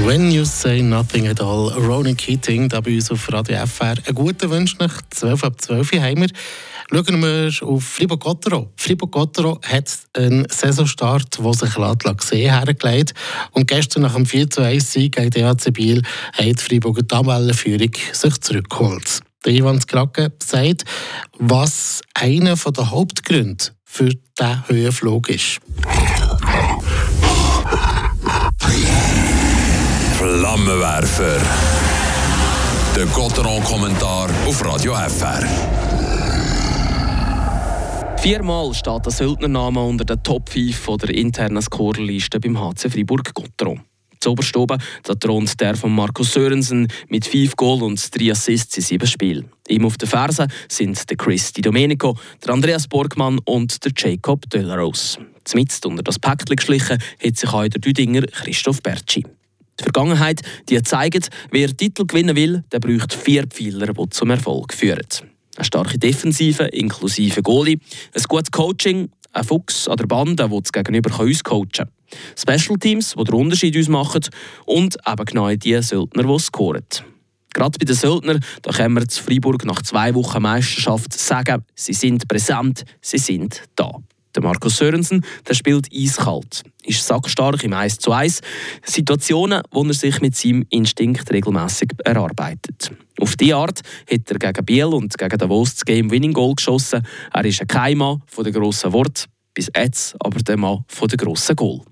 When You Say Nothing at All, Ronan Keating, da bei uns auf Radio FR. Einen guten Wunsch nach 12 ab 12 haben wir. Schauen wir auf Fribourg-Gottero. Fribourg-Gottero hat einen Saisonstart, der sich gesehen hergelegt Und gestern nach dem 4 zu 1 Sieg gegen die AC Biel hat die Fribourger Tabellenführung sich zurückgeholt. Der Ivan Skrake sagt, was einer der Hauptgründe für diesen Höhenflug ist. Flammenwerfer. Der Gotteron-Kommentar auf Radio FR. Viermal steht der Söldnername unter den Top 5 der internen Scorerliste beim HC Fribourg-Gotteron. Zoberst oben da thront der von Markus Sörensen mit 5 Goal und 3 Assists in 7 Spielen. Ihm auf den Fersen sind der Chris Di Domenico, der Andreas Borgmann und der Jacob Delarose. Zmitzt unter das Päckchen geschlichen hat sich auch der Düdinger Christoph Bertschi. Die Vergangenheit die zeigt, wer Titel gewinnen will, der braucht vier Pfeiler, die zum Erfolg führen. Eine starke Defensive inklusive Goalie, ein gutes Coaching, ein Fuchs an der Bande, der das Gegenüber uns coachen kann. Special Teams, die den Unterschied ausmachen und eben genau die Söldner, die scoren. Gerade bei den Söldnern, da können wir zu Freiburg nach zwei Wochen Meisterschaft sagen, sie sind präsent, sie sind da. Der Markus Sörensen der spielt eiskalt, ist sackstark im 1 zu 1. Situationen, wo er sich mit seinem Instinkt regelmäßig erarbeitet. Auf diese Art hat er gegen Biel und gegen Davos das Game-Winning-Goal geschossen. Er ist kein Mann von den grossen Wort, bis jetzt aber der Mann von den grossen Goal.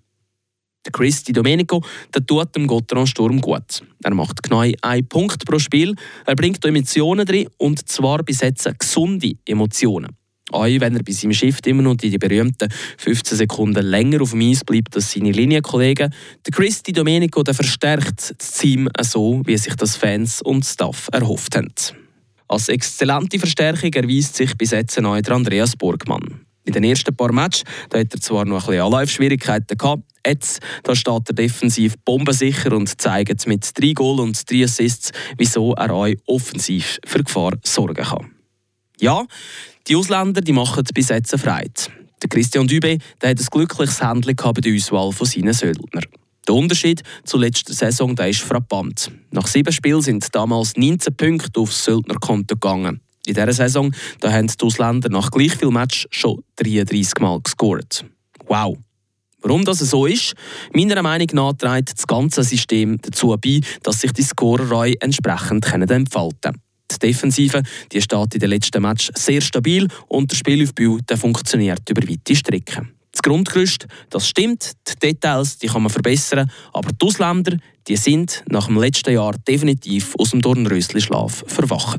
Der Chris Di Domenico der tut dem Gotteron Sturm gut. Er macht genau einen Punkt pro Spiel, er bringt Emotionen drin und zwar bis jetzt gesunde Emotionen. Auch wenn er bei seinem Shift immer noch die berühmten 15 Sekunden länger auf dem Eis bleibt als seine Linienkollegen, der Christi Domenico der verstärkt das Team so, wie sich das Fans und Staff erhofft haben. Als exzellente Verstärkung erweist sich bis jetzt neu der Andreas Burgmann. In den ersten paar Matches da hat er zwar noch ein bisschen Anlaufschwierigkeiten gehabt, jetzt da steht er defensiv bombensicher und zeigt mit drei Goal und drei Assists, wieso er euch offensiv für Gefahr sorgen kann. Ja, die Ausländer die machen bis jetzt. Der Christian Dübe der hat ein glückliches Händchen bei der Auswahl von seinen Söldner. Der Unterschied zur letzten Saison der ist frappant. Nach sieben Spielen sind damals 19 Punkte aufs Söldnerkonto gegangen. In dieser Saison da haben die Ausländer nach gleich viel Match schon 33 Mal gescored. Wow! Warum das so ist? Meiner Meinung nach trägt das ganze System dazu bei, dass sich die Scorerei entsprechend entfalten können. Die Defensive die steht in den letzten Match sehr stabil und der Spielaufbau der funktioniert über weite Strecken. Das Grundgerüst, das stimmt, die Details die kann man verbessern, aber die Ausländer die sind nach dem letzten Jahr definitiv aus dem Dornröschen-Schlaf verwacht.